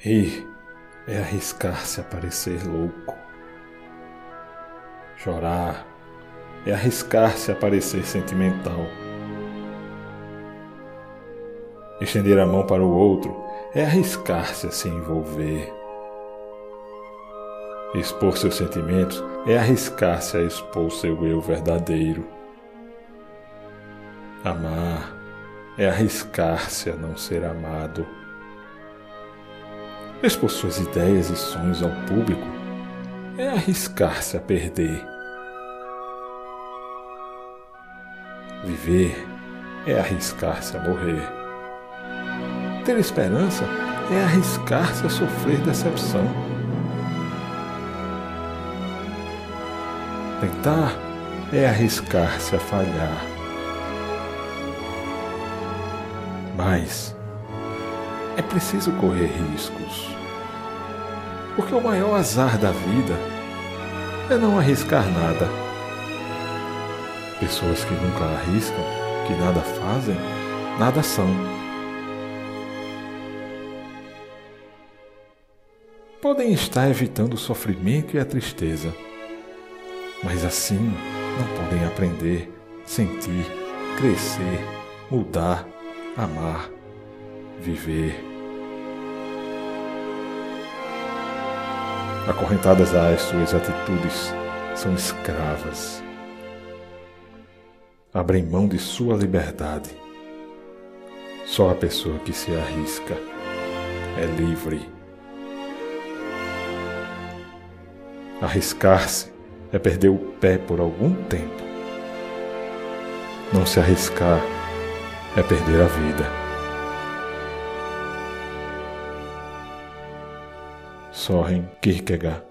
Rir é arriscar-se a parecer louco. Chorar é arriscar-se a parecer sentimental. Estender a mão para o outro é arriscar-se a se envolver. Expor seus sentimentos é arriscar-se a expor seu eu verdadeiro. Amar é arriscar-se a não ser amado. Expor suas ideias e sonhos ao público é arriscar-se a perder. Viver é arriscar-se a morrer. Ter esperança é arriscar-se a sofrer decepção. Tentar é arriscar-se a falhar. Mas é preciso correr riscos. Porque o maior azar da vida é não arriscar nada. Pessoas que nunca arriscam, que nada fazem, nada são. Podem estar evitando o sofrimento e a tristeza mas assim não podem aprender, sentir, crescer, mudar, amar, viver. Acorrentadas às suas atitudes, são escravas. Abrem mão de sua liberdade. Só a pessoa que se arrisca é livre. Arriscar-se é perder o pé por algum tempo. Não se arriscar é perder a vida. Soren Kierkegaard